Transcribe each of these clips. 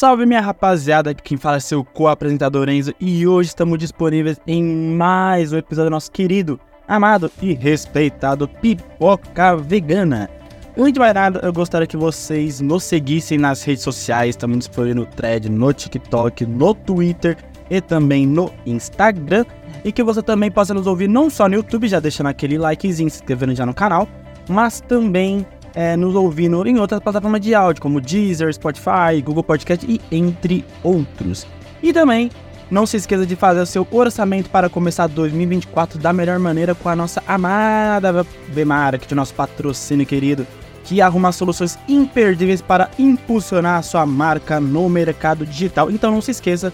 Salve minha rapaziada, quem fala é seu co-apresentador Enzo e hoje estamos disponíveis em mais um episódio do nosso querido, amado e respeitado Pipoca Vegana. Antes de mais nada, eu gostaria que vocês nos seguissem nas redes sociais, estamos disponíveis no thread, no TikTok, no Twitter e também no Instagram. E que você também possa nos ouvir não só no YouTube, já deixando aquele likezinho, se inscrevendo já no canal, mas também é, nos ouvindo em outras plataformas de áudio, como Deezer, Spotify, Google Podcast e entre outros. E também não se esqueça de fazer o seu orçamento para começar 2024 da melhor maneira com a nossa amada Vemara, que é o nosso patrocínio querido, que arruma soluções imperdíveis para impulsionar a sua marca no mercado digital. Então não se esqueça,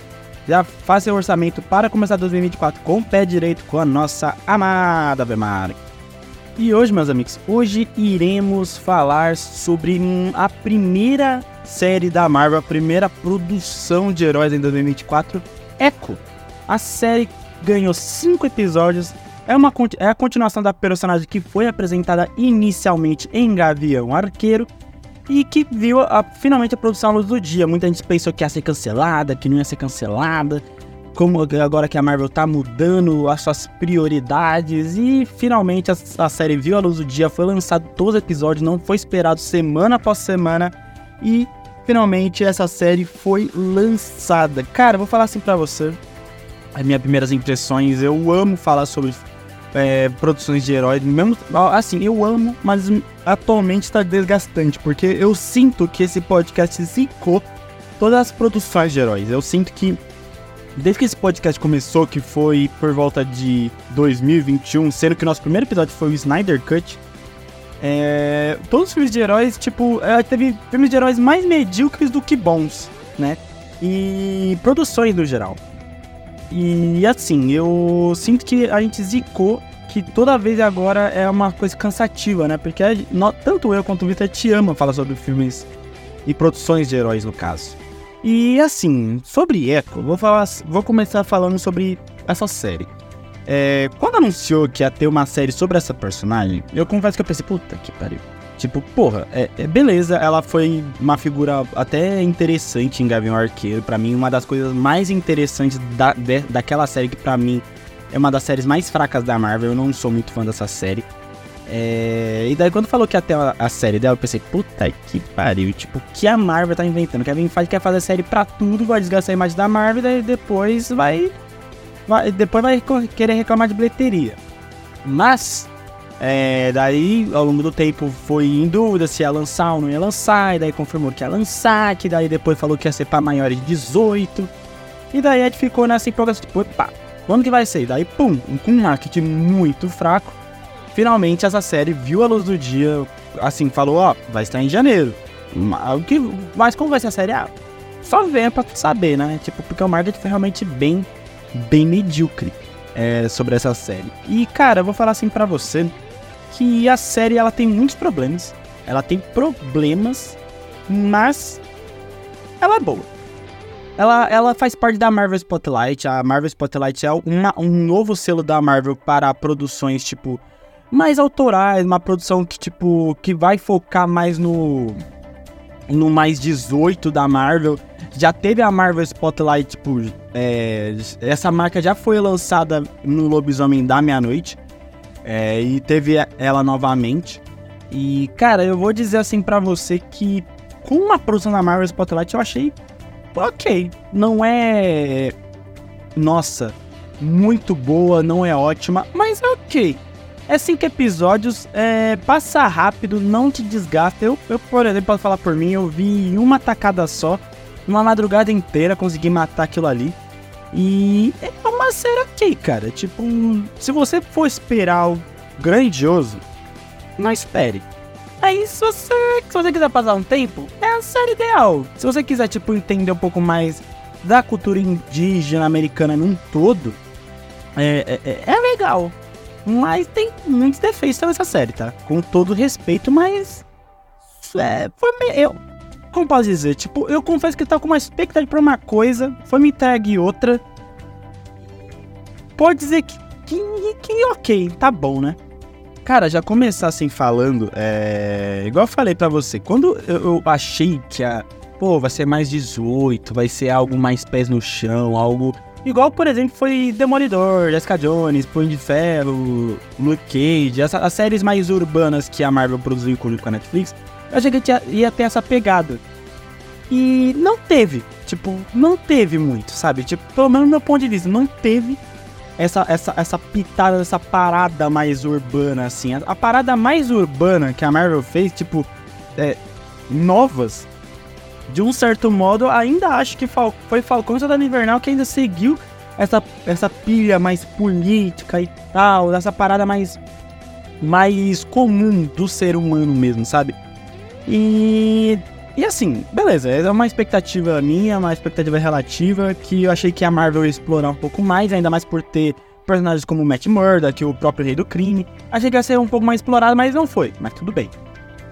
já faça seu orçamento para começar 2024 com o pé direito com a nossa amada Vemara. E hoje, meus amigos, hoje iremos falar sobre a primeira série da Marvel, a primeira produção de heróis em 2024, Echo. A série ganhou cinco episódios, é, uma, é a continuação da personagem que foi apresentada inicialmente em Gavião Arqueiro e que viu a, finalmente a produção à luz do dia. Muita gente pensou que ia ser cancelada, que não ia ser cancelada, como agora que a Marvel tá mudando as suas prioridades e finalmente a, a, série viu a luz do dia, foi lançado todos os episódios, não foi esperado semana após semana e finalmente essa série foi lançada. Cara, vou falar assim para você, as minhas primeiras impressões, eu amo falar sobre é, produções de heróis, mesmo assim, eu amo, mas atualmente tá desgastante, porque eu sinto que esse podcast zicou todas as produções de heróis. Eu sinto que Desde que esse podcast começou, que foi por volta de 2021, sendo que o nosso primeiro episódio foi o Snyder Cut, é, todos os filmes de heróis, tipo, é, teve filmes de heróis mais medíocres do que bons, né? E produções no geral. E assim, eu sinto que a gente zicou que toda vez agora é uma coisa cansativa, né? Porque tanto eu quanto o Victor te ama falar sobre filmes e produções de heróis, no caso. E assim, sobre Echo, vou, falar, vou começar falando sobre essa série. É, quando anunciou que ia ter uma série sobre essa personagem, eu confesso que eu pensei, puta que pariu. Tipo, porra, é, é, beleza, ela foi uma figura até interessante em Gavião Arqueiro. para mim, uma das coisas mais interessantes da, de, daquela série, que para mim é uma das séries mais fracas da Marvel. Eu não sou muito fã dessa série. É... E daí quando falou que ter a, a, série dela, eu pensei, puta que pariu. Tipo, que a Marvel tá inventando? Kevin Feige quer fazer série pra tudo, vai desgastar a imagem da Marvel, daí depois vai. vai depois vai querer reclamar de bilheteria. Mas. É, daí, ao longo do tempo, foi em dúvida se ia lançar ou não ia lançar, e daí confirmou que ia lançar, que daí depois falou que ia ser pra maiores de 18. E daí a gente ficou nessa empolgação, tipo, pá, quando que vai ser? E daí, pum, com um marketing muito fraco finalmente essa série viu a luz do dia, assim, falou, ó, vai estar em janeiro. Mas como vai ser a série? Ah, só venha pra saber, né? Tipo, porque o marketing foi realmente bem, bem medíocre é, sobre essa série. E, cara, eu vou falar assim para você que a série, ela tem muitos problemas. Ela tem problemas, mas ela é boa. Ela, ela faz parte da Marvel Spotlight. A Marvel Spotlight é uma, um novo selo da Marvel para produções tipo mais autorais, uma produção que, tipo, que vai focar mais no. no mais 18 da Marvel. Já teve a Marvel Spotlight, tipo, é, essa marca já foi lançada no Lobisomem da Meia-Noite. É, e teve ela novamente. E, cara, eu vou dizer assim para você que com uma produção da Marvel Spotlight eu achei ok. Não é. Nossa, muito boa, não é ótima, mas é ok. É cinco episódios, é, passa rápido, não te desgasta. Eu, eu, por exemplo, posso falar por mim, eu vi uma tacada só, uma madrugada inteira, consegui matar aquilo ali. E é uma série ok, cara. Tipo, se você for esperar o grandioso, não espere. Aí, se você, se você quiser passar um tempo, é a série ideal. Se você quiser, tipo, entender um pouco mais da cultura indígena americana num todo, é, é, é legal. Mas tem muitos defeitos nessa série, tá? Com todo respeito, mas. É, foi meio. Eu, como posso dizer? Tipo, eu confesso que eu tava com uma expectativa pra uma coisa, foi me entregue outra. Pode dizer que, que, que ok, tá bom, né? Cara, já começar assim falando, é. Igual eu falei pra você, quando eu, eu achei que a, pô, vai ser mais 18, vai ser algo mais pés no chão, algo. Igual, por exemplo, foi Demolidor, Jessica Jones, Punho de Ferro, Luke Cage, as, as séries mais urbanas que a Marvel produziu em conjunto com a Netflix. Eu achei que ia, ia ter essa pegada. E não teve. Tipo, não teve muito, sabe? Tipo, pelo menos do meu ponto de vista, não teve essa, essa, essa pitada, essa parada mais urbana, assim. A, a parada mais urbana que a Marvel fez, tipo, é, novas, de um certo modo, ainda acho que Fal foi Falcão Soldado Invernal que ainda seguiu essa, essa pilha mais política e tal, essa parada mais, mais comum do ser humano mesmo, sabe? E e assim, beleza, é uma expectativa minha, uma expectativa relativa, que eu achei que a Marvel ia explorar um pouco mais, ainda mais por ter personagens como Matt Murdock, o próprio Rei do Crime. Achei que ia ser um pouco mais explorado, mas não foi, mas tudo bem.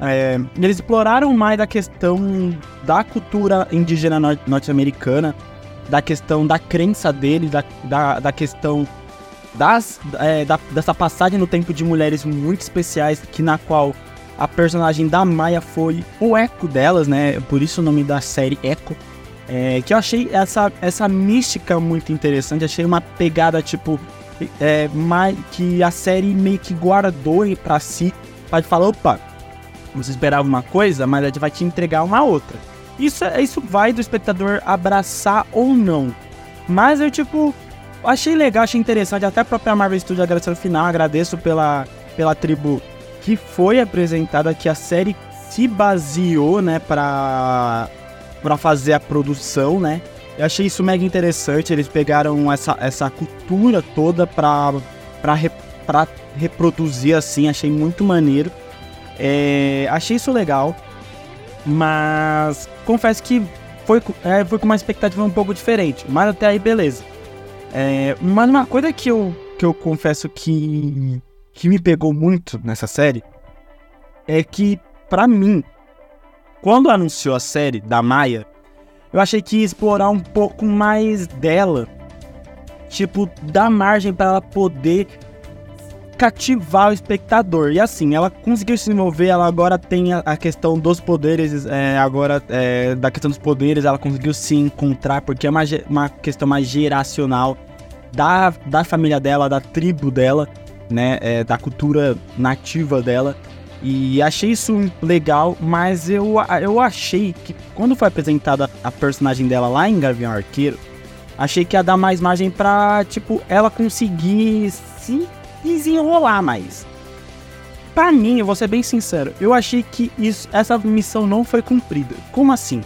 É, eles exploraram mais a questão da cultura indígena norte-americana, da questão da crença deles, da, da, da questão das, é, da, dessa passagem no tempo de mulheres muito especiais, que na qual a personagem da Maia foi o eco delas, né? Por isso o nome da série Echo. É, que eu achei essa, essa mística muito interessante. Achei uma pegada, tipo, é, mais, que a série meio que guardou para si. Pra falar, opa, você esperava uma coisa, mas gente vai te entregar uma outra. Isso, isso vai do espectador abraçar ou não. Mas eu, tipo, achei legal, achei interessante. Até a própria Marvel Studios agradeceu no final. Agradeço pela, pela tribo que foi apresentada, que a série se baseou, né, para para fazer a produção, né? Eu achei isso mega interessante. Eles pegaram essa, essa cultura toda para para re, reproduzir assim. Achei muito maneiro. É, achei isso legal, mas confesso que foi, é, foi com uma expectativa um pouco diferente. Mas até aí, beleza. É, mas uma coisa que eu, que eu confesso que que me pegou muito nessa série é que, para mim, quando anunciou a série da Maia, eu achei que ia explorar um pouco mais dela. Tipo, dar margem para ela poder cativar o espectador. E assim, ela conseguiu se envolver, ela agora tem a, a questão dos poderes, é, agora é, da questão dos poderes, ela conseguiu se encontrar, porque é uma, uma questão mais geracional da, da família dela, da tribo dela né, é, da cultura nativa dela. E achei isso legal, mas eu, eu achei que quando foi apresentada a personagem dela lá em Gavião Arqueiro, achei que ia dar mais margem pra, tipo, ela conseguir se desenrolar mais. Pra mim, eu vou ser bem sincero, eu achei que isso, essa missão não foi cumprida. Como assim?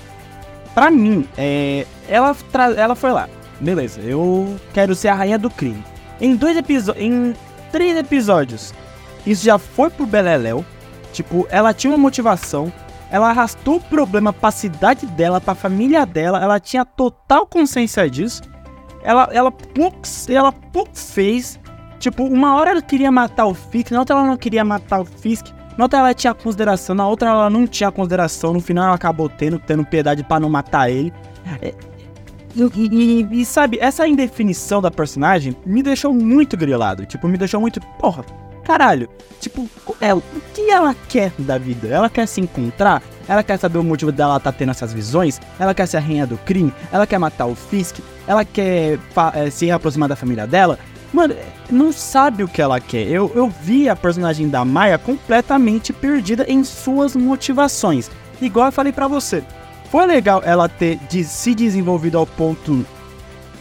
Pra mim, é, ela, ela foi lá, beleza, eu quero ser a rainha do crime. Em dois episódios, em três episódios. Isso já foi pro Beleléu. Tipo, ela tinha uma motivação. Ela arrastou o problema pra cidade dela, pra família dela. Ela tinha total consciência disso. Ela, ela, pux, ela pux fez. Tipo, uma hora ela queria matar o Fisk, na outra ela não queria matar o Fisk. Na outra ela tinha consideração, na outra ela não tinha consideração. No final ela acabou tendo, tendo piedade para não matar ele. É, e, e, e, sabe, essa indefinição da personagem me deixou muito grilado. Tipo, me deixou muito. Porra, caralho. Tipo, é, o que ela quer da vida? Ela quer se encontrar? Ela quer saber o motivo dela tá tendo essas visões? Ela quer ser a rainha do crime? Ela quer matar o Fisk? Ela quer é, se aproximar da família dela? Mano, não sabe o que ela quer. Eu, eu vi a personagem da Maia completamente perdida em suas motivações. Igual eu falei para você. Foi legal ela ter de, se desenvolvido ao ponto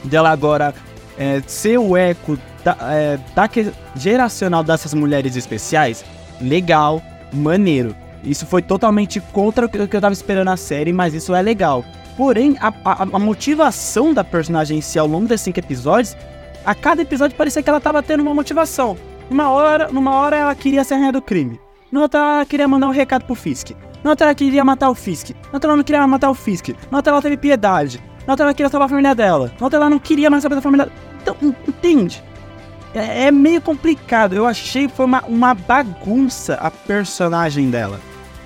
dela agora é, ser o eco da, é, da que, geracional dessas mulheres especiais. Legal, maneiro. Isso foi totalmente contra o que eu tava esperando na série, mas isso é legal. Porém, a, a, a motivação da personagem em si ao longo desses cinco episódios, a cada episódio parecia que ela tava tendo uma motivação. Uma hora, numa hora ela queria ser rainha do crime. Na outra ela queria mandar um recado pro Fisk. Na outra ela queria matar o Fisk. Na outra ela não queria matar o Fisk. Na outra ela teve piedade. Na outra ela queria salvar a família dela. Na outra ela não queria mais saber da família Então, entende? É, é, meio complicado. Eu achei que foi uma, uma bagunça a personagem dela.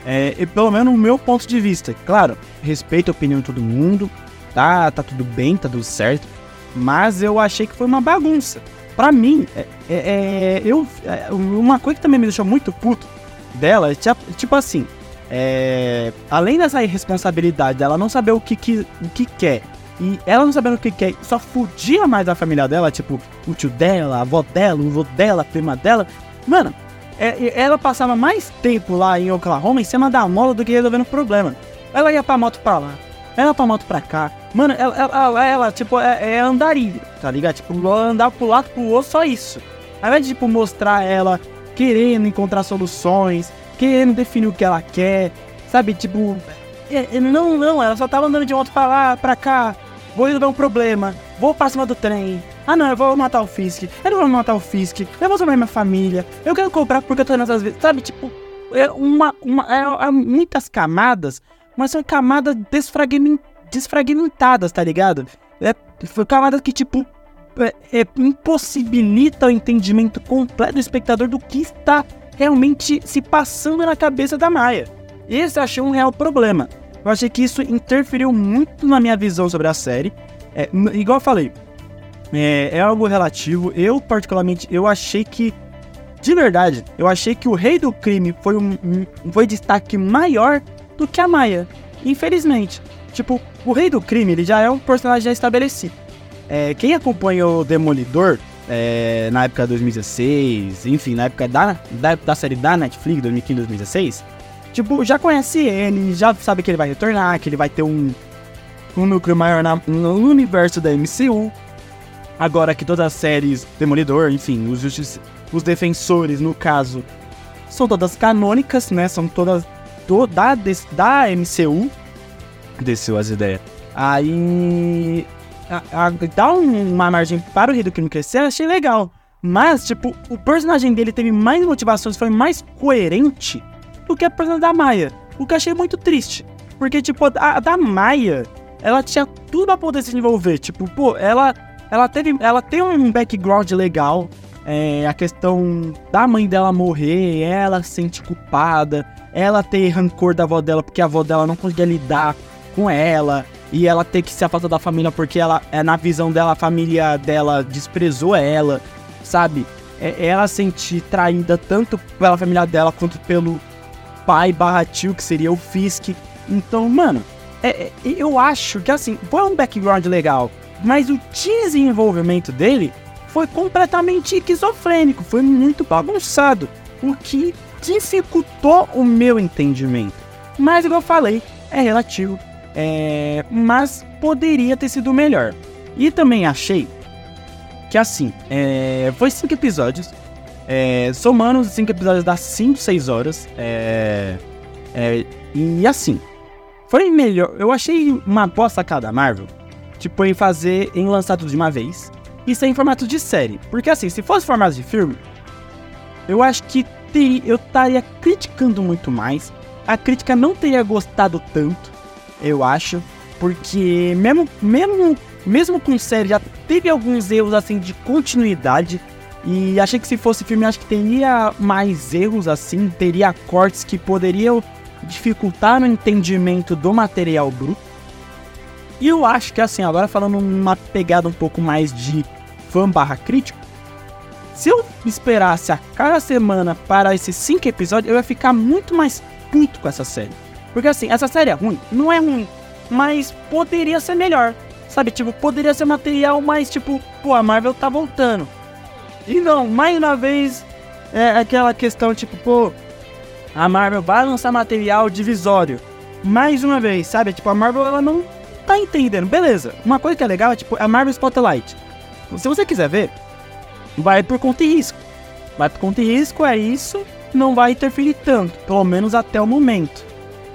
É, e pelo menos no meu ponto de vista. Claro, respeito a opinião de todo mundo. Tá, tá tudo bem, tá tudo certo. Mas eu achei que foi uma bagunça. Pra mim, é, é, é eu, é, uma coisa que também me deixou muito puto dela é tipo assim: é, além dessa irresponsabilidade dela não saber o que, que, o que quer, e ela não sabendo o que quer, só fudia mais a família dela, tipo, o tio dela, a avó dela, o avô dela, a prima dela. Mano, é, ela passava mais tempo lá em Oklahoma em cima da mola do que resolvendo o problema. Ela ia pra moto pra lá, ela ia pra moto pra cá. Mano, ela, ela, ela tipo, é, é tá ligado? Tipo, andar pro lado pro outro, só isso. Ao invés de, tipo, mostrar ela querendo encontrar soluções, querendo definir o que ela quer, sabe? Tipo, é, é, não, não, ela só tava andando de moto pra lá, pra cá, vou resolver um problema, vou pra cima do trem. Ah não, eu vou matar o Fisk, eu não vou matar o Fisk, eu vou salvar minha família, eu quero comprar porque eu tô nessas vezes, sabe? Tipo, é uma, uma é, é muitas camadas, mas são camadas desfragmentadas, tá ligado? É, camadas que, tipo, é, é, impossibilita o entendimento completo do espectador do que está realmente se passando na cabeça da Maia. Esse eu achei um real problema. Eu achei que isso interferiu muito na minha visão sobre a série. É, igual eu falei, é, é, algo relativo. Eu, particularmente, eu achei que. De verdade, eu achei que o Rei do Crime foi um, um foi destaque maior do que a Maia. Infelizmente. Tipo, o Rei do Crime, ele já é um personagem já estabelecido. É, quem acompanha o Demolidor é, na época de 2016, enfim, na época da, da, da série da Netflix, 2015, 2016, tipo, já conhece ele, já sabe que ele vai retornar, que ele vai ter um, um núcleo maior na, no universo da MCU. Agora que todas as séries Demolidor, enfim, os, os defensores, no caso, são todas canônicas, né? São todas do, da, da MCU. Desceu as ideias. Aí a, a, dar uma margem para o Rei do Crime crescer, achei legal. Mas, tipo, o personagem dele teve mais motivações, foi mais coerente do que a personagem da Maia. O que eu achei muito triste. Porque, tipo, a, a da Maia, ela tinha tudo pra poder se desenvolver. Tipo, pô, ela, ela, teve, ela tem um background legal. É, a questão da mãe dela morrer, ela se sente culpada, ela ter rancor da avó dela porque a avó dela não conseguia lidar com ela e ela ter que se afastar da família porque ela, é, na visão dela, a família dela desprezou ela, sabe? É, ela sentir traída tanto pela família dela quanto pelo pai barra tio, que seria o Fisk. Então, mano, é, é, eu acho que assim, foi um background legal, mas o desenvolvimento dele foi completamente esquizofrênico, foi muito bagunçado, o que dificultou o meu entendimento. Mas, igual eu falei, é relativo. É, mas poderia ter sido melhor. E também achei que assim, é, foi cinco episódios. É, somando os cinco episódios dá 5, 6 horas. É, é, e assim, foi melhor. Eu achei uma boa sacada da Marvel. Tipo, em fazer, em lançar tudo de uma vez. E ser em formato de série. Porque assim, se fosse formato de filme, eu acho que ter, eu estaria criticando muito mais. A crítica não teria gostado tanto eu acho. Porque mesmo, mesmo, mesmo com série já teve alguns erros assim de continuidade. E achei que se fosse filme, acho que teria mais erros assim, teria cortes que poderiam dificultar o entendimento do material bruto. E eu acho que assim, agora falando uma pegada um pouco mais de fã barra crítico, se eu esperasse a cada semana para esses cinco episódios, eu ia ficar muito mais puto com essa série. Porque assim, essa série é ruim? Não é ruim. Mas poderia ser melhor. Sabe, tipo, poderia ser material mais tipo, pô, a Marvel tá voltando. E não, mais uma vez, é aquela questão tipo, pô, a Marvel vai lançar material divisório. Mais uma vez, sabe? Tipo, a Marvel ela não tá entendendo. Beleza. Uma coisa que é legal é tipo a Marvel Spotlight. Se você quiser ver, vai por conta e risco. Vai por conta e risco, é isso. Não vai interferir tanto, pelo menos até o momento.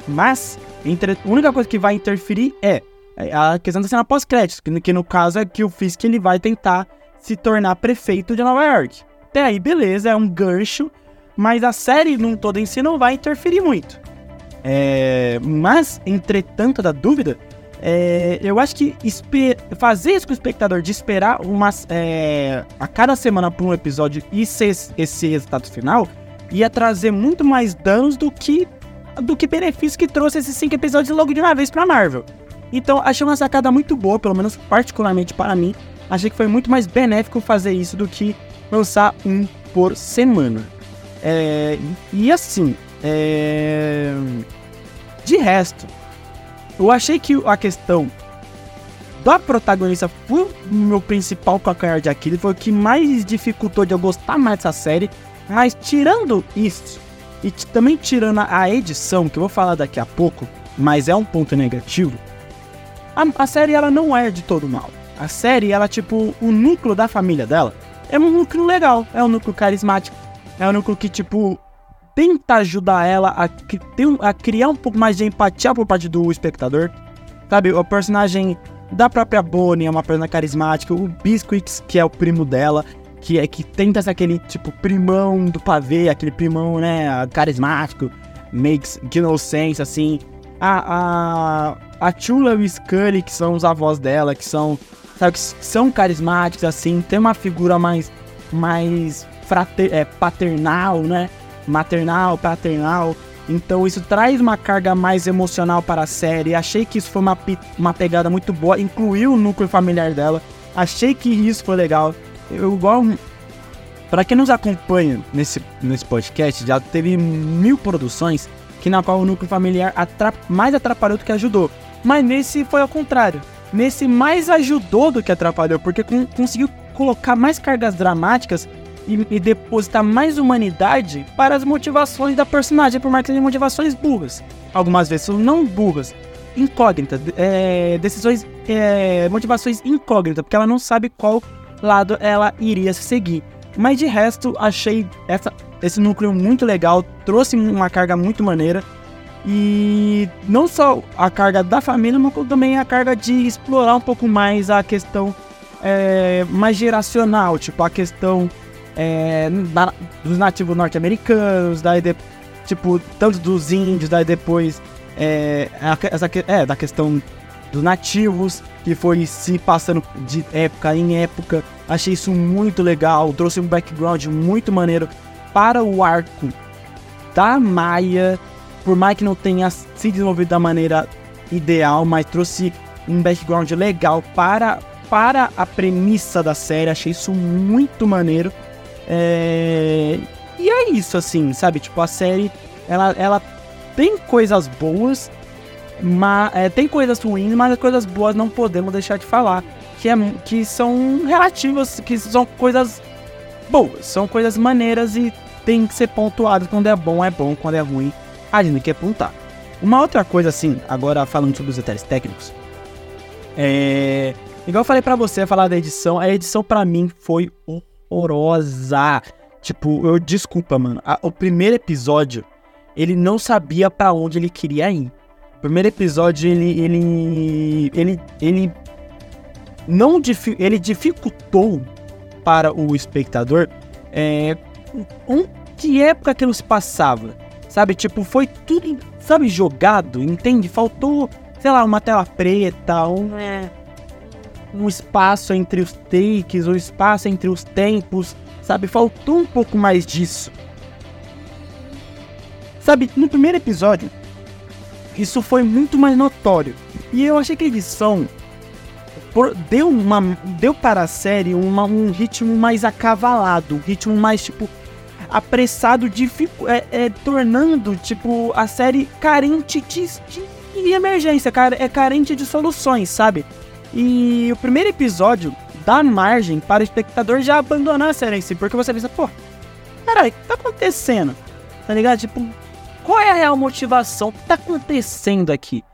Mas, entre, a única coisa que vai interferir é, é a questão da cena pós-créditos, que, que, no caso é que o Fisk ele vai tentar se tornar prefeito de Nova York. Até aí, beleza, é um gancho, mas a série num todo em si não vai interferir muito. É, mas, entretanto, da dúvida, é, eu acho que fazer isso com o espectador de esperar umas, é, a cada semana por um episódio e ser esse resultado final ia trazer muito mais danos do que do que benefício que trouxe esses cinco episódios logo de uma vez pra Marvel. Então, achei uma sacada muito boa, pelo menos particularmente para mim. Achei que foi muito mais benéfico fazer isso do que lançar um por semana. É, e assim, é, De resto, eu achei que a questão da protagonista foi o meu principal calcanhar de Aquiles, foi o que mais dificultou de eu gostar mais dessa série. Mas tirando isso, e também tirando a edição, que eu vou falar daqui a pouco, mas é um ponto negativo, a, a série ela não é de todo mal. A série, ela, tipo, o núcleo da família dela é um núcleo legal, é um núcleo carismático, é um núcleo que, tipo, tenta ajudar ela a, a criar um pouco mais de empatia por parte do espectador. Sabe, o personagem da própria Bonnie é uma persona carismática, o Biscuits, que é o primo dela, que é que tenta ser aquele tipo primão do pavê, aquele primão, né, carismático, makes no assim. A a a Chula e o Scully, que são os avós dela, que são, sabe, que são carismáticos assim, tem uma figura mais mais frater, é, paternal, né? Maternal, paternal. Então isso traz uma carga mais emocional para a série. Achei que isso foi uma, uma pegada muito boa, incluiu o núcleo familiar dela. Achei que isso foi legal. Eu igual. Para quem nos acompanha nesse, nesse podcast, já teve mil produções que na qual o núcleo familiar atrap mais atrapalhou do que ajudou. Mas nesse foi ao contrário. Nesse mais ajudou do que atrapalhou, porque conseguiu colocar mais cargas dramáticas e, e, depositar mais humanidade para as motivações da personagem, por mais que sejam motivações burras. Algumas vezes não burras, incógnitas, é, decisões, é, motivações incógnitas, porque ela não sabe qual lado ela iria seguir. Mas de resto, achei essa, esse núcleo muito legal, trouxe uma carga muito maneira. E não só a carga da família, mas também a carga de explorar um pouco mais a questão é, mais geracional, tipo a questão é, da, dos nativos norte-americanos, daí de, tipo, tanto dos índios, daí depois é, essa, é, da questão dos nativos, que foi se passando de época em época. Achei isso muito legal, trouxe um background muito maneiro para o arco da Maia, por mais que não tenha se desenvolvido da maneira ideal, mas trouxe um background legal para, para a premissa da série. Achei isso muito maneiro. É... E é isso, assim, sabe? Tipo, a série, ela, ela tem coisas boas, mas, é, tem coisas ruins, mas as coisas boas não podemos deixar de falar. Que, é, que são relativas, que são coisas boas, são coisas maneiras e tem que ser pontuadas. Quando é bom, é bom, quando é ruim, a gente tem que apontar. Uma outra coisa, assim, agora falando sobre os detalhes técnicos, é. Igual eu falei para você, falar da edição, a edição para mim foi horrorosa. Tipo, eu desculpa, mano. A, o primeiro episódio, ele não sabia para onde ele queria ir. O primeiro episódio, ele ele ele ele não ele dificultou para o espectador é, um, que época que se passava. Sabe, tipo, foi tudo, sabe, jogado, entende? Faltou, sei lá, uma tela preta, um, é, um espaço entre os takes, um espaço entre os tempos, sabe? Faltou um pouco mais disso. Sabe, no primeiro episódio, isso foi muito mais notório. E eu achei que a edição deu, uma, deu para a série uma, um ritmo mais acavalado, um ritmo mais, tipo, apressado, é, é, tornando, tipo, a série carente de, de, de emergência, cara, é carente de soluções, sabe? E o primeiro episódio dá margem para o espectador já abandonar a série em si, porque você pensa, pô, caralho, o que tá acontecendo? Tá ligado? Tipo, qual é a real motivação? O que tá acontecendo aqui?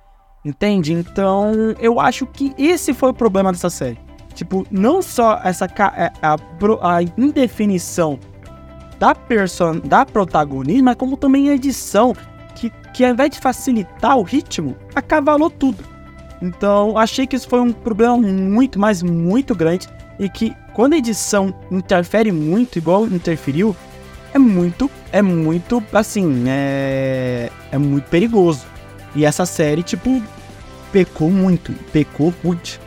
Entende? Então, eu acho que esse foi o problema dessa série. Tipo, não só essa é, a, a, a indefinição da person da protagonista, mas como também a edição, que, que ao invés de facilitar o ritmo, acavalou tudo. Então, achei que isso foi um problema muito, mas muito grande e que quando a edição interfere muito, igual interferiu, é muito, é muito, assim, é, é muito perigoso. E essa série, tipo, pecou muito, pecou muito.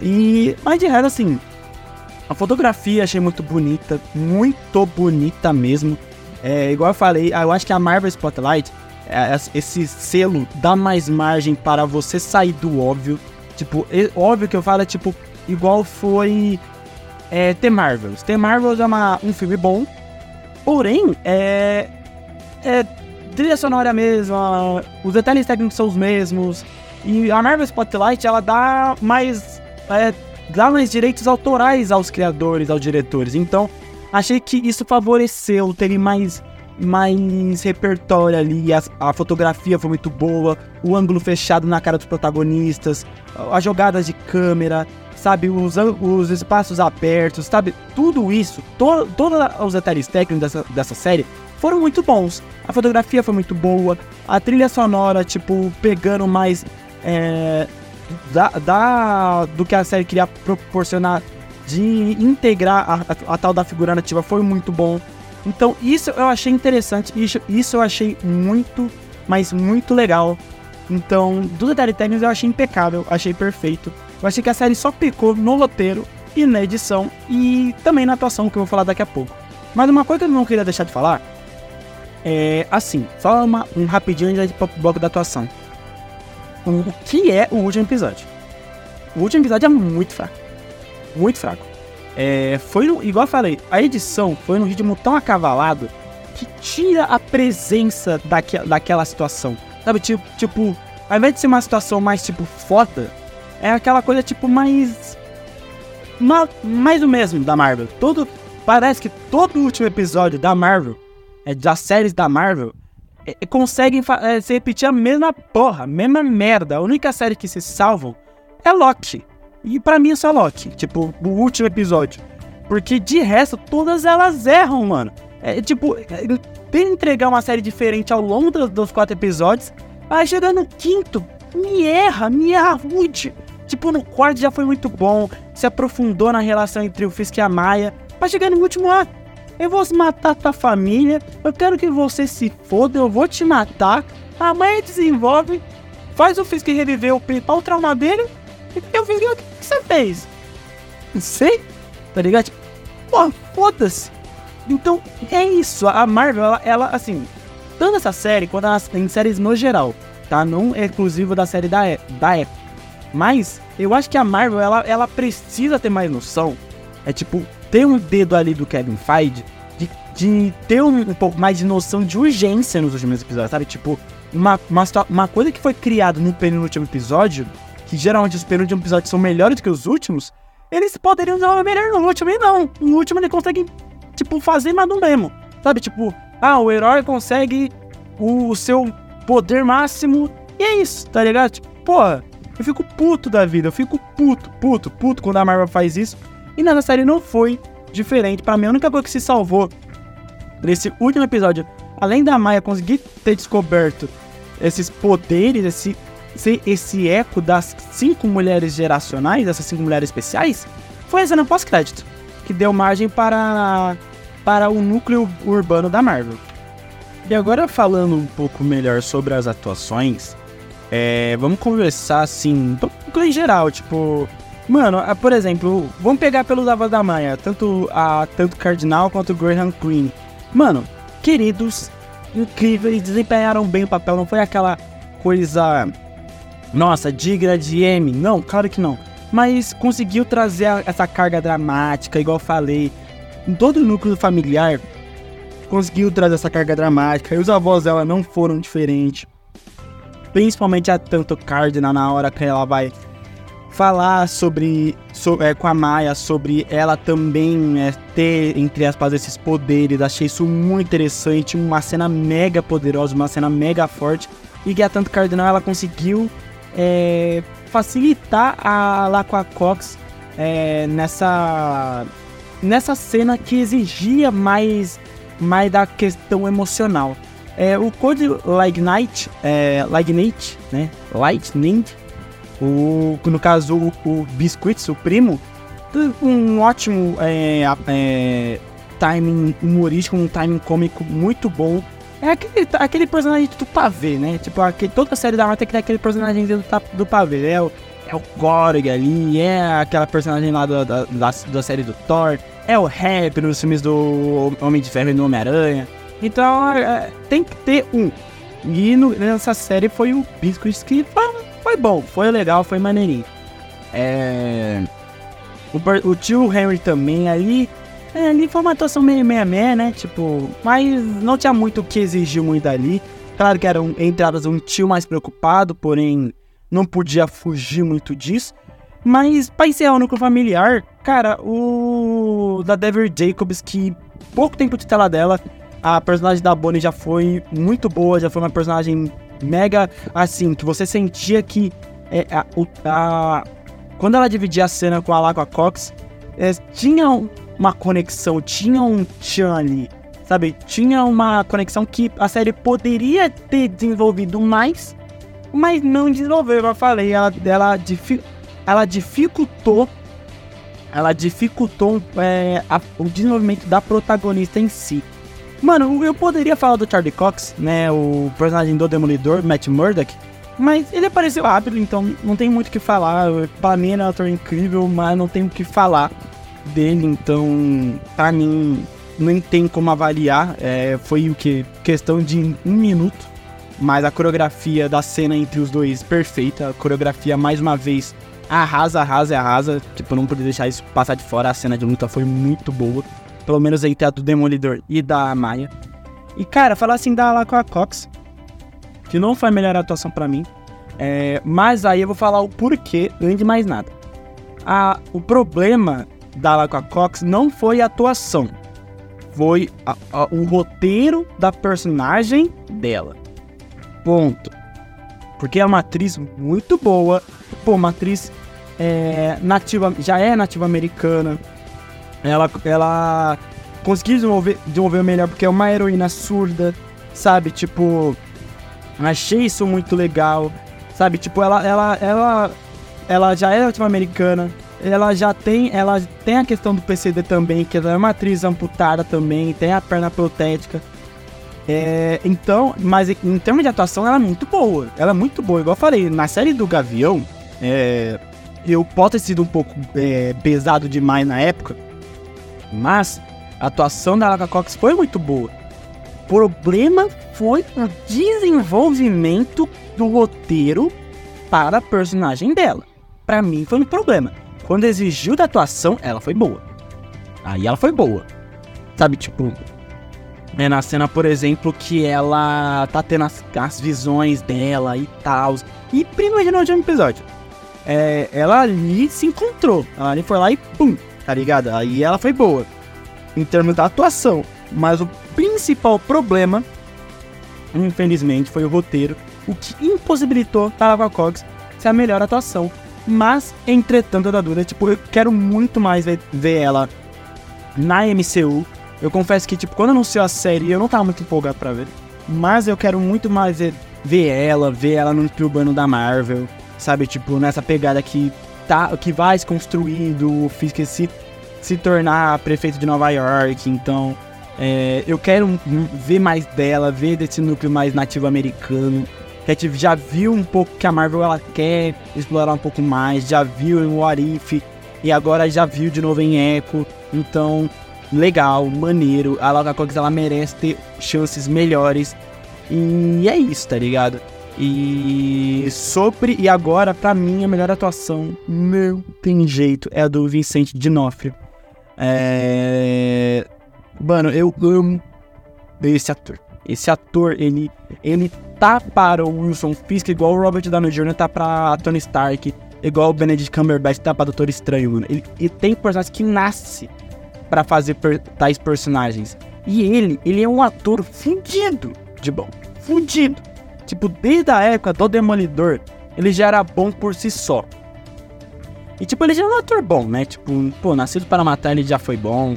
E, mas de resto, assim, a fotografia achei muito bonita, muito bonita mesmo. É, igual eu falei, eu acho que a Marvel Spotlight esse selo dá mais margem para você sair do óbvio. Tipo, óbvio que eu falo é tipo, igual foi é, The Marvels. The Marvels é uma, um filme bom, porém, é, é trilha sonora é mesma, os detalhes técnicos são os mesmos. E a Marvel Spotlight, ela dá mais. É, dá mais direitos autorais aos criadores, aos diretores. Então, achei que isso favoreceu terem mais mais repertório ali, a, a, fotografia foi muito boa, o ângulo fechado na cara dos protagonistas, as jogadas de câmera, sabe, os, os espaços abertos, sabe, tudo isso, to, todos os detalhes técnicos dessa, dessa série foram muito bons. A fotografia foi muito boa, a trilha sonora, tipo, pegando mais é, da, da, do que a série queria proporcionar de integrar a, a, a tal da figura nativa foi muito bom. Então isso eu achei interessante, isso, isso eu achei muito, mas muito legal. Então, do técnico eu achei impecável, achei perfeito. Eu achei que a série só pecou no roteiro e na edição e também na atuação, que eu vou falar daqui a pouco. Mas uma coisa que eu não queria deixar de falar é assim, só uma, um rapidinho antes de bloco da atuação. O que é o último episódio? O último episódio é muito fraco. Muito fraco. É, foi no, igual eu falei, a edição foi num ritmo tão acavalado que tira a presença daque, daquela situação. Sabe, tipo, tipo, ao invés de ser uma situação mais tipo foda, é aquela coisa tipo mais. Ma, mais o mesmo da Marvel. Todo. Parece que todo último episódio da Marvel, é, das séries da Marvel, é, é conseguem é, se repetir a mesma porra, a mesma merda. A única série que se salvam é Loki. E para mim é só Loki, tipo, o último episódio. Porque de resto, todas elas erram, mano. É tipo, é, tem entregar uma série diferente ao longo dos, dos quatro episódios. Aí chega no quinto, me erra, me erra rude. Tipo, no quarto já foi muito bom, se aprofundou na relação entre o Fisk e a Maia. Pra chegar no último, ah, eu vou matar tua família, eu quero que você se foda, eu vou te matar. A Maia desenvolve, faz o Fisk reviver o principal trauma dele eu vi o que você fez. Não sei, tá ligado? Tipo, pô, foda-se. Então, é isso. A Marvel, ela, ela, assim, tanto essa série quanto as em séries no geral, tá? Não é exclusivo da série da, da Apple. Mas, eu acho que a Marvel, ela, ela precisa ter mais noção. É tipo, ter um dedo ali do Kevin Feige de, de ter um, um pouco mais de noção de urgência nos últimos episódios, sabe? Tipo, uma, uma, uma coisa que foi criada no penúltimo episódio que geralmente os penúltimos episódios são melhores do que os últimos, eles poderiam usar melhor no último e não. No último ele consegue, tipo, fazer mais do mesmo. Sabe, tipo, ah, o herói consegue o seu poder máximo e é isso, tá ligado? Tipo, porra, eu fico puto da vida, eu fico puto, puto, puto quando a Marvel faz isso. E nessa série não foi diferente. Para mim, a única coisa que se salvou nesse último episódio, além da Maia conseguir ter descoberto esses poderes, esse ser esse eco das cinco mulheres geracionais, dessas cinco mulheres especiais, foi a cena pós-crédito, que deu margem para, para o núcleo urbano da Marvel. E agora falando um pouco melhor sobre as atuações, é, vamos conversar assim, em geral, tipo, mano, por exemplo, vamos pegar pelos avós da Maia, tanto a tanto Cardinal quanto o Graham Greene. Mano, queridos, incríveis, desempenharam bem o papel, não foi aquela coisa nossa, digna de M. Não, claro que não. Mas conseguiu trazer essa carga dramática, igual falei. Em todo o núcleo familiar, conseguiu trazer essa carga dramática. E os avós dela não foram diferentes. Principalmente a tanto Cardinal na hora que ela vai falar sobre, sobre é, com a Maia sobre ela também é, ter, entre aspas, esses poderes. Achei isso muito interessante, uma cena mega poderosa, uma cena mega forte. E que a tanto Cardinal ela conseguiu é, facilitar a Laqua Cox é, nessa, nessa cena que exigia mais, mais da questão emocional. É, o Code Lignite, é, né? Lightning, o, no caso o, o Biscuits, o primo, um ótimo é, é, timing humorístico, um timing cômico muito bom é aquele, aquele personagem do pavê, né? Tipo, aquele, toda série da Marvel tem aquele personagem do, do pavê. É o, é o Korg ali, é aquela personagem lá da, da, da série do Thor, é o Rap nos filmes do Homem de Ferro e do Homem-Aranha. Então, é, tem que ter um. E no, nessa série foi o Biscuits que foi, foi bom, foi legal, foi maneirinho. É... O, o tio Henry também ali é, ali foi uma atuação meio meia meia, né? Tipo, mas não tinha muito o que exigir muito ali. Claro que era, entre aspas, um tio mais preocupado, porém não podia fugir muito disso. Mas pra encerrar o núcleo familiar, cara, o da Dever Jacobs, que pouco tempo de tela dela, a personagem da Bonnie já foi muito boa, já foi uma personagem mega assim, que você sentia que é, a, a, quando ela dividia a cena com a Laqua Cox, é, tinha uma conexão, tinha um tchan sabe? Tinha uma conexão que a série poderia ter desenvolvido mais, mas não desenvolveu, eu falei, ela, ela, difi ela dificultou ela dificultou é, a, o desenvolvimento da protagonista em si. Mano, eu poderia falar do Charlie Cox, né? O personagem do Demolidor, Matt Murdock. Mas ele apareceu rápido, então não tem muito o que falar. Pra mim ele é um ator incrível, mas não tem o que falar dele. Então, pra mim, nem tem como avaliar. É, foi o que? Questão de um minuto. Mas a coreografia da cena entre os dois, perfeita. A coreografia, mais uma vez, arrasa, arrasa, arrasa. Tipo, não podia deixar isso passar de fora. A cena de luta foi muito boa. Pelo menos entre a do Demolidor e da Maia. E, cara, falar assim da Alacoa Cox, que não foi a melhor atuação para mim. É, mas aí eu vou falar o porquê, antes de mais nada. A, o problema da Alacoa Cox não foi a atuação. Foi a, a, o roteiro da personagem dela. Ponto. Porque é uma atriz muito boa. Pô, uma atriz é, nativa, já é nativa americana. Ela, ela conseguiu desenvolver, desenvolver melhor porque é uma heroína surda, sabe? Tipo, achei isso muito legal, sabe? Tipo, ela, ela, ela, ela já é nativa americana. Ela já tem, ela tem a questão do PCD também, que ela é uma atriz amputada também, tem a perna protética. É, então, mas em termos de atuação, ela é muito boa. Ela é muito boa. Igual eu falei, na série do Gavião, é, eu posso ter sido um pouco é, pesado demais na época, mas a atuação da Lara Cox foi muito boa. O problema foi o desenvolvimento do roteiro para a personagem dela. Para mim foi um problema. Quando exigiu da atuação, ela foi boa. Aí ela foi boa. Sabe, tipo, é na cena, por exemplo, que ela tá tendo as, as visões dela e tal. E principalmente no último episódio. É, ela ali se encontrou. Ela ali foi lá e pum, tá ligado? Aí ela foi boa. Em termos da atuação. Mas o principal problema, infelizmente, foi o roteiro. O que impossibilitou Tarawa Cox ser a melhor atuação. Mas, entretanto, da dura, tipo, eu quero muito mais ver, ver ela na MCU eu confesso que, tipo, quando anunciou a série, eu não tava muito empolgado pra ver. Mas eu quero muito mais ver, ver ela, ver ela no urbano da Marvel, sabe? Tipo, nessa pegada que, tá, que vai se construindo, Fisk se, se tornar prefeito de Nova York. Então, é, eu quero ver mais dela, ver desse núcleo mais nativo americano. Que a gente já viu um pouco que a Marvel ela quer explorar um pouco mais, já viu em What If, e agora já viu de novo em Echo. Então, legal, maneiro. A Laura Cox ela merece ter chances melhores. E é isso, tá ligado? E sobre. E agora, pra mim, a melhor atuação, não tem jeito, é a do Vicente Dinofrio. É. Mano, eu amo esse ator. Esse ator, ele, ele tá para o Wilson Fisk igual o Robert Downey Jr. tá pra Tony Stark, igual o Benedict Cumberbatch tá pra Doutor Estranho, mano. Ele, ele tem personagens que nasce para fazer per tais personagens. E ele, ele é um ator fudido de bom. Fudido. Tipo, desde a época do Demolidor, ele já era bom por si só. E tipo, ele já é um ator bom, né? Tipo, pô, Nascido para Matar ele já foi bom.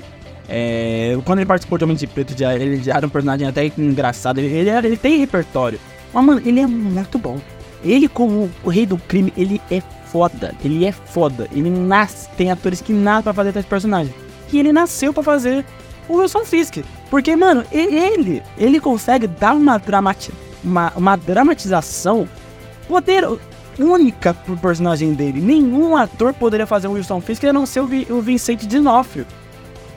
É, quando ele participou de Homem de Preto, ele era um personagem até engraçado. Ele, ele, ele tem repertório. Mas, mano, ele é muito bom. Ele, como o rei do crime, ele é foda. Ele é foda. Ele nasce. Tem atores que nascem pra fazer tais personagens que ele nasceu para fazer o Wilson Fisk. Porque, mano, ele, ele consegue dar uma, dramati uma, uma dramatização poder única pro personagem dele. Nenhum ator poderia fazer o Wilson Fisk a não ser o, Vi o Vincent D'Onofrio.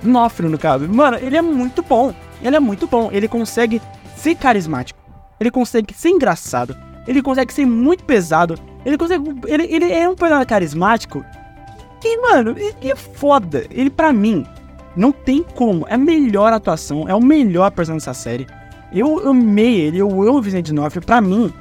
D'Onofrio, no caso. Mano, ele é muito bom. Ele é muito bom. Ele consegue ser carismático. Ele consegue ser engraçado. Ele consegue ser muito pesado. Ele consegue. Ele, ele é um personagem carismático e, mano, ele é foda. Ele, para mim, não tem como. É a melhor atuação, é o melhor personagem dessa série. Eu amei ele, eu amo o Vicente D'Onofrio. Pra mim,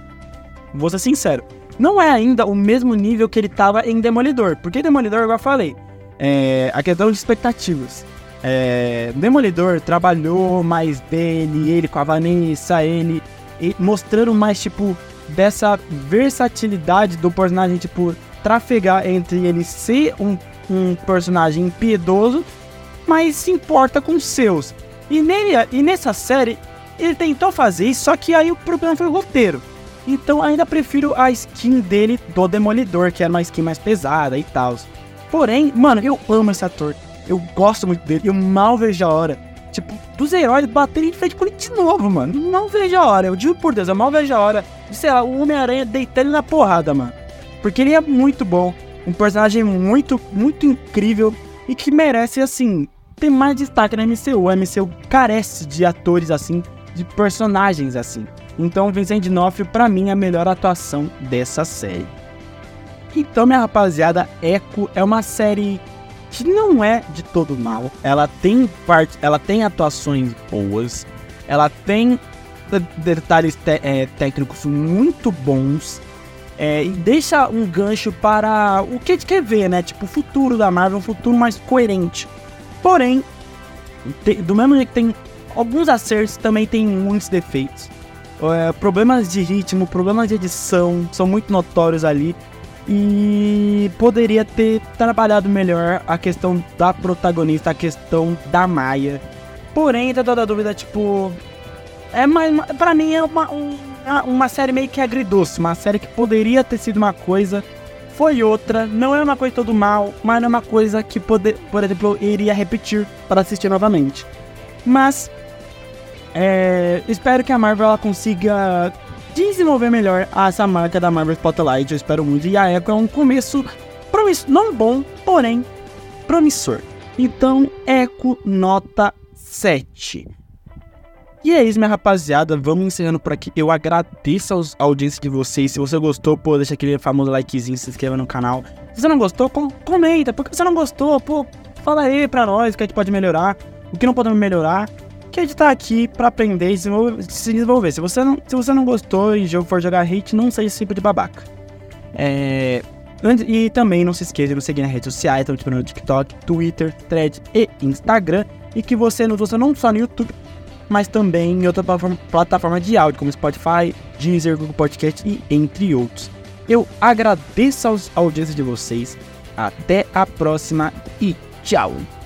vou ser sincero, não é ainda o mesmo nível que ele tava em Demolidor. Porque Demolidor, eu falei, é a questão de expectativas. É, Demolidor trabalhou mais dele, ele com a Vanessa, ele, ele mostrando mais, tipo, dessa versatilidade do personagem, tipo, trafegar entre ele ser um, um personagem impiedoso, mas se importa com seus. E, nele, e nessa série, ele tentou fazer isso, só que aí o problema foi o roteiro. Então ainda prefiro a skin dele do Demolidor, que era uma skin mais pesada e tal. Porém, mano, eu amo esse ator. Eu gosto muito dele. Eu mal vejo a hora. Tipo, dos heróis baterem de frente com ele de novo, mano. Não vejo a hora. Eu digo por Deus, eu mal vejo a hora de, sei lá, o Homem-Aranha deitar ele na porrada, mano. Porque ele é muito bom. Um personagem muito, muito incrível. E que merece, assim, ter mais destaque na MCU. A MCU carece de atores assim, de personagens assim. Então, Vincent D'Onofrio, pra mim, é a melhor atuação dessa série. Então, minha rapaziada, Echo é uma série que não é de todo mal. Ela tem parte, ela tem atuações boas, ela tem detalhes é, técnicos muito bons. É, e deixa um gancho para o que a gente quer ver, né? Tipo, o futuro da Marvel, um futuro mais coerente. Porém, do mesmo jeito que tem alguns acertos, também tem muitos defeitos. É, problemas de ritmo, problemas de edição são muito notórios ali e poderia ter trabalhado melhor a questão da protagonista, a questão da Maia. Porém, tá toda dúvida, tipo. É mais. Pra mim é uma, uma, uma série meio que agridoce. Uma série que poderia ter sido uma coisa, foi outra. Não é uma coisa todo mal, mas não é uma coisa que, poder, por exemplo, eu iria repetir para assistir novamente. Mas. É, espero que a Marvel ela consiga desenvolver melhor essa marca da Marvel Spotlight, eu espero muito. E a Echo é um começo promissor, não bom, porém promissor. Então, Echo nota 7. E é isso, minha rapaziada. Vamos encerrando por aqui. Eu agradeço aos, a audiência de vocês. Se você gostou, pô, deixa aquele famoso likezinho, se inscreva no canal. Se você não gostou, com, comenta. Porque você não gostou, pô, fala aí pra nós o que a gente pode melhorar. O que não podemos melhorar que a gente tá aqui pra aprender e se desenvolver. Se você, não, se você não gostou e for jogar hate, não seja sempre de babaca. É, e também não se esqueça de nos seguir nas redes sociais, estamos no TikTok, Twitter, Thread e Instagram. E que você nos ouça não só no YouTube, mas também em outra plataforma, de áudio, como Spotify, Deezer, Google Podcast e entre outros. Eu agradeço a audiência de vocês. Até a próxima e tchau!